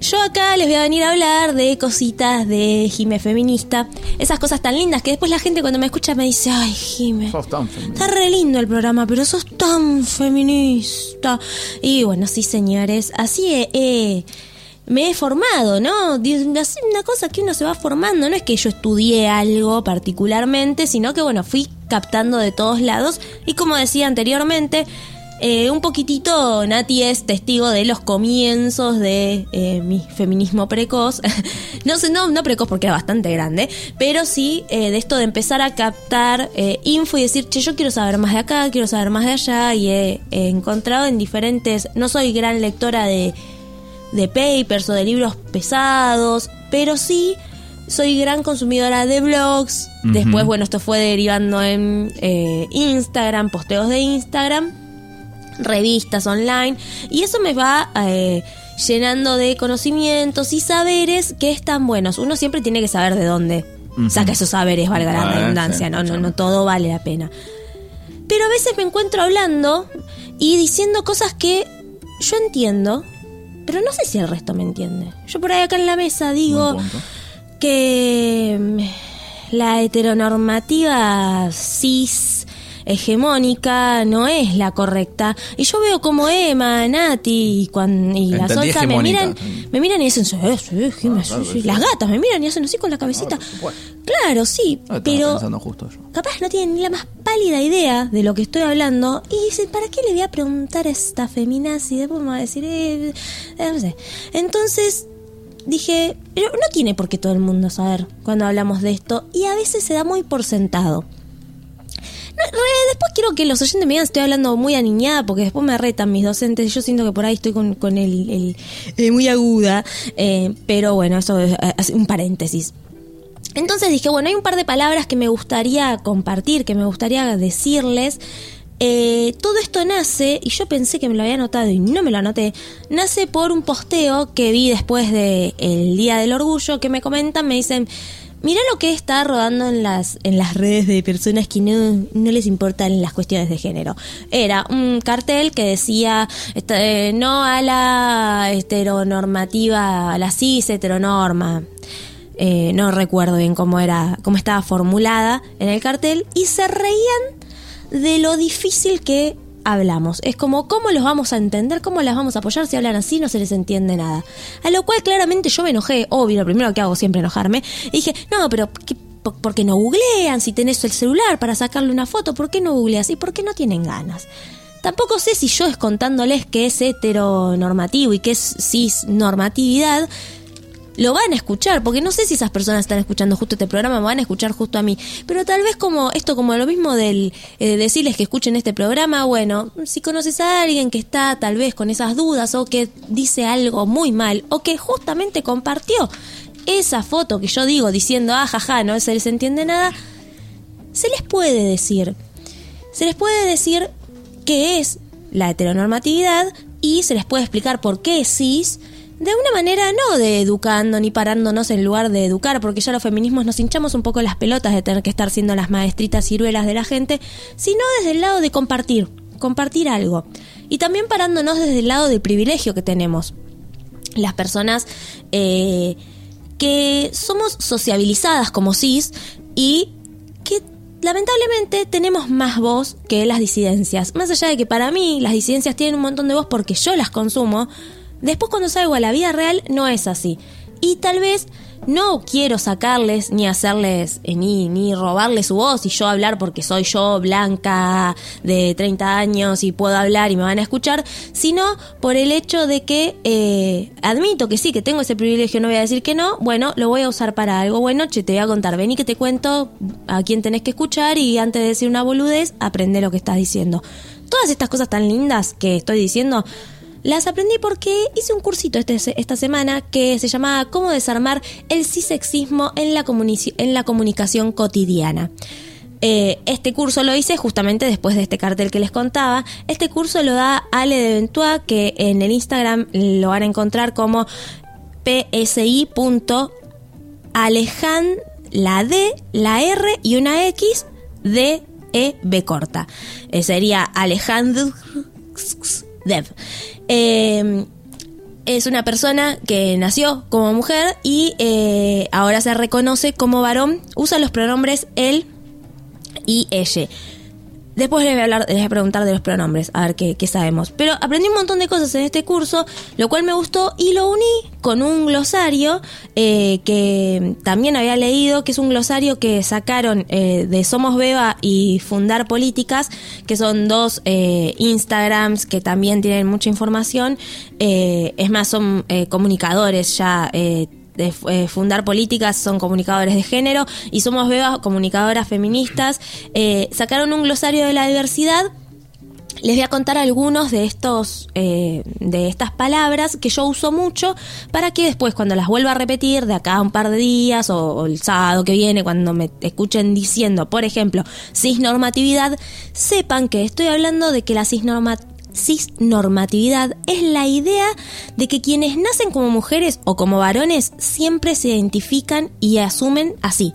yo acá les voy a venir a hablar de cositas de Jime feminista. Esas cosas tan lindas que después la gente cuando me escucha me dice, ay Jime, Sos tan feminista. está re lindo el programa, pero sos tan feminista. Y bueno, sí señores, así he- he- me he formado, ¿no? Una cosa que uno se va formando, no es que yo estudié algo particularmente, sino que bueno, fui captando de todos lados y como decía anteriormente, eh, un poquitito Nati es testigo de los comienzos de eh, mi feminismo precoz. no sé, no, no precoz porque era bastante grande, pero sí eh, de esto de empezar a captar eh, info y decir, che, yo quiero saber más de acá, quiero saber más de allá, y he, he encontrado en diferentes. No soy gran lectora de, de papers o de libros pesados, pero sí soy gran consumidora de blogs. Después, bueno, esto fue derivando en eh, Instagram, posteos de Instagram revistas online y eso me va eh, llenando de conocimientos y saberes que están buenos. Uno siempre tiene que saber de dónde saca esos saberes, valga la Ah, redundancia, sí, no, no, no todo vale la pena. Pero a veces me encuentro hablando y diciendo cosas que yo entiendo, pero no sé si el resto me entiende. Yo por ahí acá en la mesa digo que mm, la heteronormativa cis hegemónica no es la correcta y yo veo como Emma, Nati y, cuan- y la Solza me miran me miran y dicen sí, sí, sí, claro, sí". las gatas me miran y hacen así con la cabecita supuesto. claro sí Ah, pero pensando justo yo. capaz no tienen ni la más pálida idea de lo que estoy hablando y dicen, ¿para qué le voy a preguntar a esta feminazi? Y después me va a decir, eh, eh, no sé. Entonces dije, pero no tiene por qué todo el mundo saber cuando hablamos de esto y a veces se da muy por sentado. Re- después quiero que los oyentes me digan estoy hablando muy aniñada porque después me retan mis docentes yo siento que por ahí estoy con, con el, eh, muy aguda. eh, pero bueno, eso es eh, un paréntesis. Entonces dije, bueno, hay un par de palabras que me gustaría compartir, que me gustaría decirles. Eh, todo esto nace, y yo pensé que me lo había anotado y no me lo anoté, nace por un posteo que vi después del Día del Orgullo, que me comentan, me dicen, mira lo que está rodando en las, en las redes de personas que no, no les importan las cuestiones de género. Era un cartel que decía, este, no a la heteronormativa, a la cis heteronorma eh, no recuerdo bien cómo era, cómo estaba formulada en el cartel, y se reían de lo difícil que hablamos. Es como, ¿cómo los vamos a entender? ¿Cómo las vamos a apoyar si hablan así? No se les entiende nada. A lo cual claramente yo me enojé, obvio, lo primero que hago siempre enojarme, y dije, no, pero ¿qué- por qué no googlean? Si tenés el celular para sacarle una foto, ¿por qué no googleas? ¿Y por qué no tienen ganas? Tampoco sé si yo es contándoles que es heteronormativo y que es cisnormatividad, lo van a escuchar, porque no sé si esas personas están escuchando justo este programa, me van a escuchar justo a mí. Pero tal vez como esto, como lo mismo del eh, decirles que escuchen este programa, bueno, si conoces a alguien que está tal vez con esas dudas o que dice algo muy mal o que justamente compartió esa foto que yo digo diciendo, ah, jaja, no se les entiende nada, se les puede decir. Se les puede decir qué es la heteronormatividad y se les puede explicar por qué cis de una manera no de educando ni parándonos en lugar de educar, porque ya los feminismos nos hinchamos un poco las pelotas de tener que estar siendo las maestritas ciruelas de la gente, sino desde el lado de compartir, compartir algo. Y también parándonos desde el lado del privilegio que tenemos. Las personas eh, que somos sociabilizadas como cis y que lamentablemente tenemos más voz que las disidencias. Más allá de que para mí las disidencias tienen un montón de voz porque yo las consumo, después cuando salgo a la vida real no es así. Y tal vez no quiero sacarles ni hacerles eh, ni, ni robarles su voz y yo hablar porque soy yo blanca de 30 años y puedo hablar y me van a escuchar, sino por el hecho de que eh, admito que sí, que tengo ese privilegio, no voy a decir que no, bueno, lo voy a usar para algo bueno, che, te voy a contar, vení que te cuento a quién tenés que escuchar y antes de decir una boludez, aprende lo que estás diciendo. Todas estas cosas tan lindas que estoy diciendo, las aprendí porque hice un cursito este, esta semana que se llamaba Cómo desarmar el cisexismo en la, en la comunicación cotidiana. Eh, este curso lo hice justamente después de este cartel que les contaba. Este curso lo da Ale de Ventua, que en el Instagram lo van a encontrar como psi.alejan, la D, la R y una X, D, E, B corta. Eh, sería Alejandro Dev. Eh, es una persona que nació como mujer y eh, ahora se reconoce como varón. Usa los pronombres él y ella. Después les voy a, hablar, les voy a preguntar de los pronombres, a ver qué, sabemos. Pero aprendí un montón de cosas en este curso, lo cual me gustó y lo uní con un glosario eh, que también había leído, que es un glosario que sacaron eh, de Somos Beba y Fundar Políticas, que son dos eh, Instagrams que también tienen mucha información. Es más, son comunicadores ya de eh, fundar políticas son comunicadores de género y somos Bebas comunicadoras feministas. Eh, sacaron un glosario de la diversidad. Les voy a contar algunos de estos eh, de estas palabras que yo uso mucho para que después cuando las vuelva a repetir de acá a un par de días o, o el sábado que viene cuando me escuchen diciendo, por ejemplo, cisnormatividad, sepan que estoy hablando de que la cisnormatividad cisnormatividad es la idea de que quienes nacen como mujeres o como varones siempre se identifican y asumen así.